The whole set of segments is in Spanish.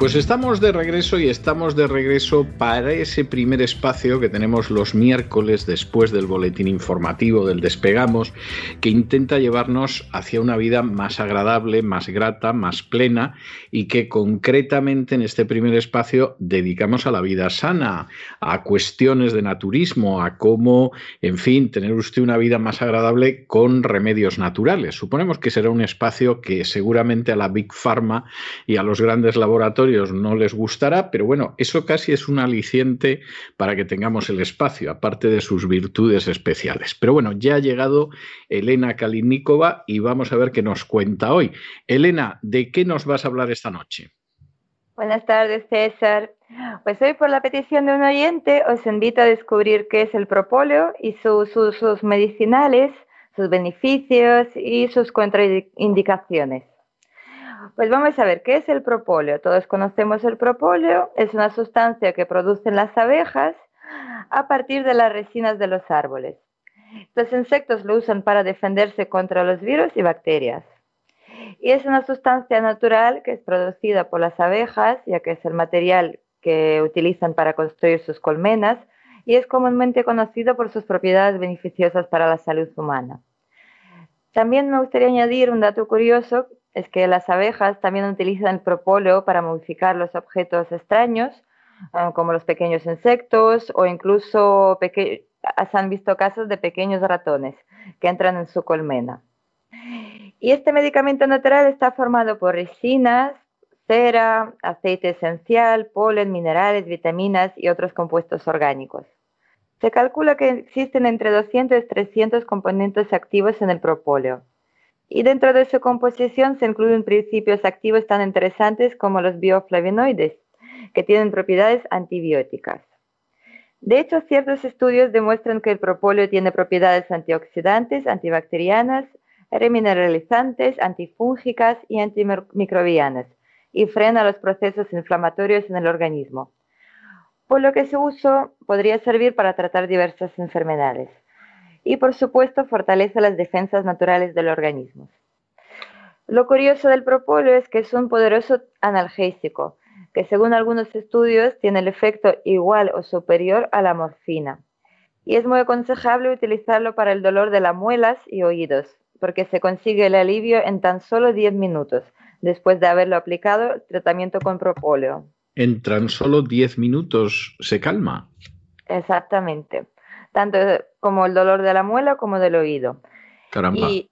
Pues estamos de regreso y estamos de regreso para ese primer espacio que tenemos los miércoles después del boletín informativo del Despegamos, que intenta llevarnos hacia una vida más agradable, más grata, más plena y que concretamente en este primer espacio dedicamos a la vida sana, a cuestiones de naturismo, a cómo, en fin, tener usted una vida más agradable con remedios naturales. Suponemos que será un espacio que seguramente a la Big Pharma y a los grandes laboratorios no les gustará, pero bueno, eso casi es un aliciente para que tengamos el espacio, aparte de sus virtudes especiales. Pero bueno, ya ha llegado Elena Kalinikova y vamos a ver qué nos cuenta hoy. Elena, ¿de qué nos vas a hablar esta noche? Buenas tardes, César. Pues hoy, por la petición de un oyente, os invito a descubrir qué es el propóleo y sus usos medicinales, sus beneficios y sus contraindicaciones. Pues vamos a ver, ¿qué es el propóleo? Todos conocemos el propóleo, es una sustancia que producen las abejas a partir de las resinas de los árboles. Los insectos lo usan para defenderse contra los virus y bacterias. Y es una sustancia natural que es producida por las abejas, ya que es el material que utilizan para construir sus colmenas y es comúnmente conocido por sus propiedades beneficiosas para la salud humana. También me gustaría añadir un dato curioso es que las abejas también utilizan el propóleo para modificar los objetos extraños, ah, como los pequeños insectos o incluso se han visto casos de pequeños ratones que entran en su colmena. Y este medicamento natural está formado por resinas, cera, aceite esencial, polen, minerales, vitaminas y otros compuestos orgánicos. Se calcula que existen entre 200 y 300 componentes activos en el propóleo y dentro de su composición se incluyen principios activos tan interesantes como los bioflavonoides, que tienen propiedades antibióticas. De hecho, ciertos estudios demuestran que el propóleo tiene propiedades antioxidantes, antibacterianas, remineralizantes, antifúngicas y antimicrobianas y frena los procesos inflamatorios en el organismo, por lo que su uso podría servir para tratar diversas enfermedades y por supuesto fortalece las defensas naturales del organismo. Lo curioso del propóleo es que es un poderoso analgésico, que según algunos estudios tiene el efecto igual o superior a la morfina. Y es muy aconsejable utilizarlo para el dolor de las muelas y oídos, porque se consigue el alivio en tan solo 10 minutos después de haberlo aplicado el tratamiento con propóleo. En tan solo 10 minutos se calma. Exactamente tanto como el dolor de la muela como del oído. Y,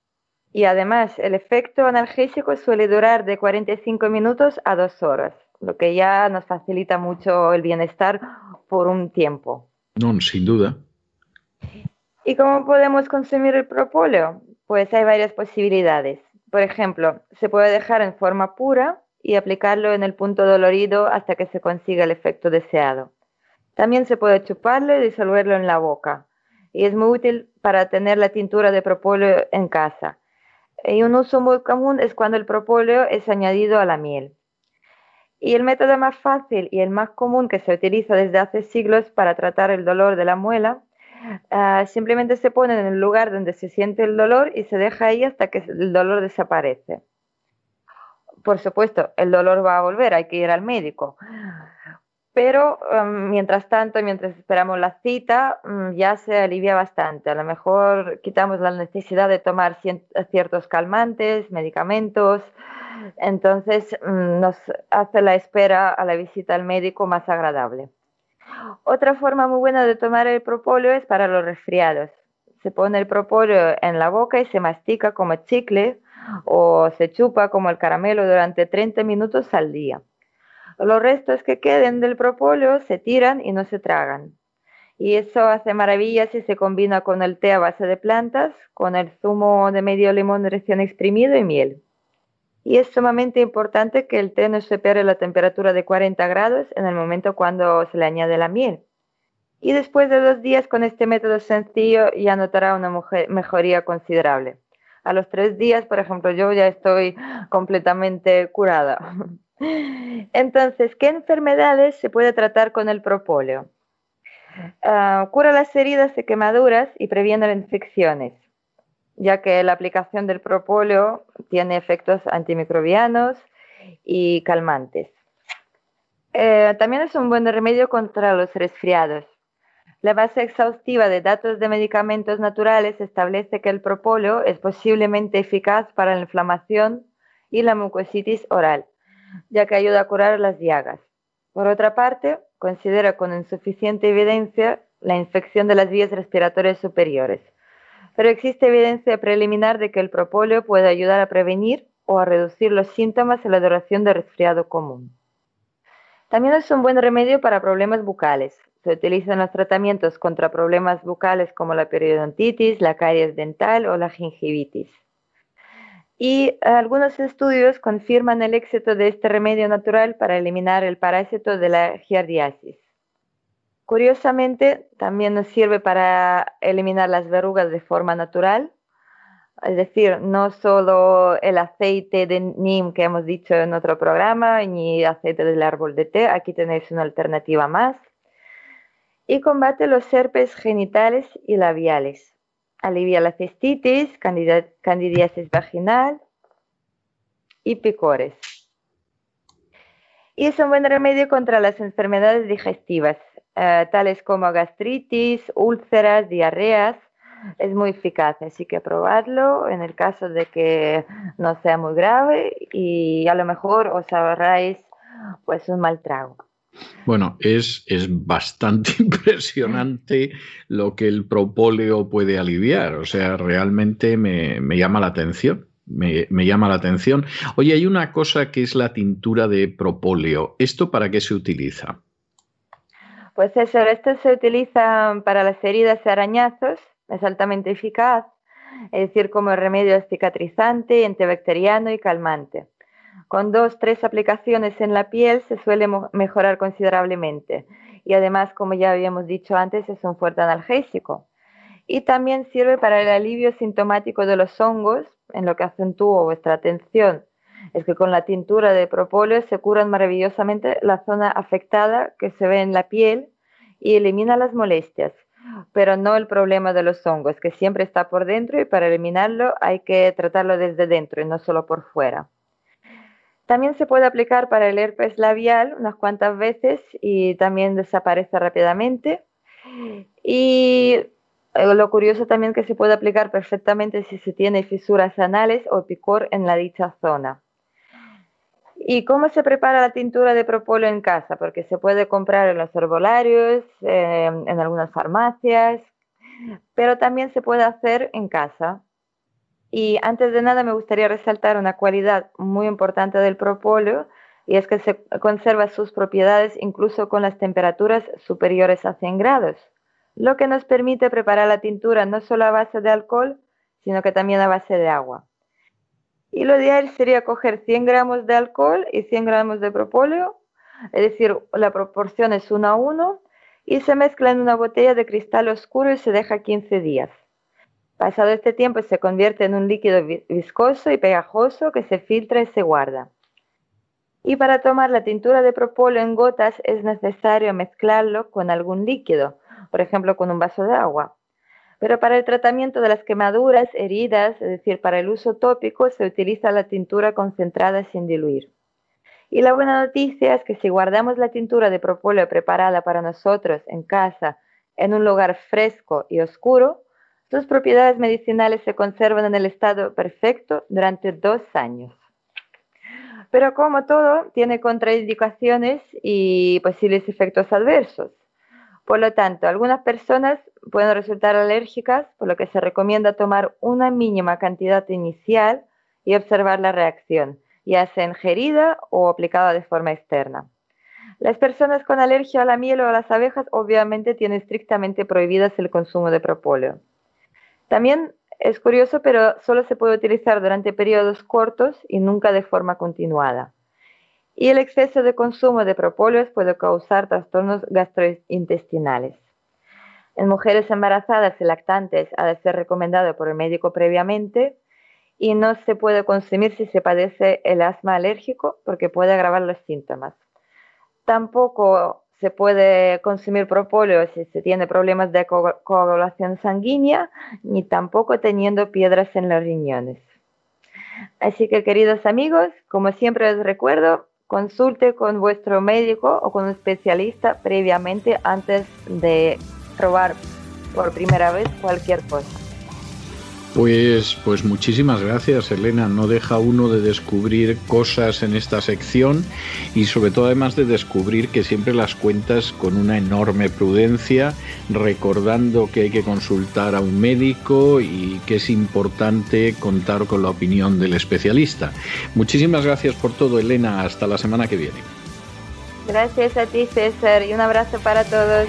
y además, el efecto analgésico suele durar de 45 minutos a dos horas, lo que ya nos facilita mucho el bienestar por un tiempo. No, sin duda. ¿Y cómo podemos consumir el propóleo? Pues hay varias posibilidades. Por ejemplo, se puede dejar en forma pura y aplicarlo en el punto dolorido hasta que se consiga el efecto deseado. También se puede chuparlo y disolverlo en la boca. Y es muy útil para tener la tintura de propóleo en casa. Y un uso muy común es cuando el propóleo es añadido a la miel. Y el método más fácil y el más común que se utiliza desde hace siglos para tratar el dolor de la muela, ah, simplemente se pone en el lugar donde se siente el dolor y se deja ahí hasta que el dolor desaparece. Por supuesto, el dolor va a volver, hay que ir al médico pero em, mientras tanto, mientras esperamos la cita, mm, ya se alivia bastante. A lo mejor quitamos la necesidad de tomar ciertos calmantes, medicamentos Entonces mm, nos hace la espera a la visita al médico más agradable. Otra forma muy buena de tomar el propóleo es para los resfriados. Se pone el propóleo en la boca y se mastica como chicle o se chupa como el caramelo durante 30 minutos al día. Los restos que queden del propóleo se tiran y no se tragan. Y eso hace maravillas si se combina con el té a base de plantas, con el zumo de medio limón recién exprimido y miel. Y es sumamente importante que el té no supere la temperatura de 40 grados en el momento cuando se le añade la miel. Y después de dos días con este método sencillo ya notará una mejoría considerable. A los tres días, por ejemplo, yo ya estoy completamente curada. Entonces, ¿qué enfermedades se puede tratar con el propóleo? Ah, cura las heridas y quemaduras y previene las infecciones, ya que la aplicación del propóleo tiene efectos antimicrobianos y calmantes. Eh, también es un buen remedio contra los resfriados. La base exhaustiva de datos de medicamentos naturales establece que el propóleo es posiblemente eficaz para la inflamación y la mucositis oral ya que ayuda a curar las llagas. Por otra parte, considera con insuficiente evidencia la infección de las vías respiratorias superiores, pero existe evidencia preliminar de que el propóleo puede ayudar a prevenir o a reducir los síntomas en la duración de resfriado común. También es un buen remedio para problemas bucales. Se utiliza en los tratamientos contra problemas bucales como la periodontitis, la caries dental o la gingivitis y algunos estudios confirman el éxito de este remedio natural para eliminar el parásito de la giardiasis. Curiosamente, también nos sirve para eliminar las verrugas de forma natural, es decir, no solo el aceite de NIM que hemos dicho en otro programa, ni aceite del árbol de té, aquí tenéis una alternativa más. Y combate los herpes genitales y labiales alivia la cistitis, candidiasis vaginal y picores. Y es un buen remedio contra las enfermedades digestivas, eh, tales como gastritis, úlceras, diarreas. Es muy eficaz, así que probadlo en el caso de que no sea muy grave y a lo mejor os ahorráis pues un mal trago. Bueno, es, es bastante impresionante lo que el propóleo puede aliviar. O sea, realmente me, llama la atención. Me, llama la atención. Oye, hay una cosa que es la tintura de propóleo. ¿Esto para qué se utiliza? Pues eso, esto se utiliza para las heridas y arañazos, es altamente eficaz, es decir, como remedio cicatrizante, antibacteriano y calmante. Con dos, tres aplicaciones en la piel se suele mejorar considerablemente. Y además, como ya habíamos dicho antes, es un fuerte analgésico. Y también sirve para el alivio sintomático de los hongos, en lo que acentúo vuestra atención. Es que con la tintura de propóleo se curan maravillosamente la zona afectada que se ve en la piel y elimina las molestias, pero no el problema de los hongos, que siempre está por dentro y para eliminarlo hay que tratarlo desde dentro y no solo por fuera. También se puede aplicar para el herpes labial unas cuantas veces y también desaparece rápidamente. Y eh, lo curioso también que se puede aplicar perfectamente si se tiene fisuras anales o picor en la dicha zona. ¿Y cómo se prepara la tintura de propóleo en casa? Porque se puede comprar en los herbolarios, eh, en algunas farmacias, pero también se puede hacer en casa. Y antes de nada me gustaría resaltar una cualidad muy importante del propóleo y es que se conserva sus propiedades incluso con las temperaturas superiores a 100 grados, lo que nos permite preparar la tintura no solo a base de alcohol, sino que también a base de agua. Y lo ideal sería coger 100 gramos de alcohol y 100 gramos de propóleo, es decir, la proporción es 1 a 1, y se mezcla en una botella de cristal oscuro y se deja 15 días. Pasado este tiempo se convierte en un líquido viscoso y pegajoso que se filtra y se guarda. Y para tomar la tintura de propóleo en gotas es necesario mezclarlo con algún líquido, por ejemplo con un vaso de agua. Pero para el tratamiento de las quemaduras, heridas, es decir, para el uso tópico, se utiliza la tintura concentrada sin diluir. Y la buena noticia es que si guardamos la tintura de propóleo preparada para nosotros en casa, en un lugar fresco y oscuro, sus propiedades medicinales se conservan en el estado perfecto durante dos años. Pero como todo, tiene contraindicaciones y posibles efectos adversos. Por lo tanto, algunas personas pueden resultar alérgicas, por lo que se recomienda tomar una mínima cantidad inicial y observar la reacción, ya sea ingerida o aplicada de forma externa. Las personas con alergia a la miel o a las abejas obviamente tienen estrictamente prohibidas el consumo de propóleo. También es curioso, pero solo se puede utilizar durante periodos cortos y nunca de forma continuada. Y el exceso de consumo de propóleos puede causar trastornos gastrointestinales. En mujeres embarazadas y lactantes ha de ser recomendado por el médico previamente y no se puede consumir si se padece el asma alérgico porque puede agravar los síntomas. Tampoco se puede consumir propóleo si se tiene problemas de coagulación sanguínea, ni tampoco teniendo piedras en los riñones. Así que queridos amigos, como siempre les recuerdo, consulte con vuestro médico o con un especialista previamente antes de probar por primera vez cualquier cosa. Pues, pues muchísimas gracias, Elena. No deja uno de descubrir cosas en esta sección y sobre todo además de descubrir que siempre las cuentas con una enorme prudencia, recordando que hay que consultar a un médico y que es importante contar con la opinión del especialista. Muchísimas gracias por todo, Elena. Hasta la semana que viene. Gracias a ti, César, y un abrazo para todos.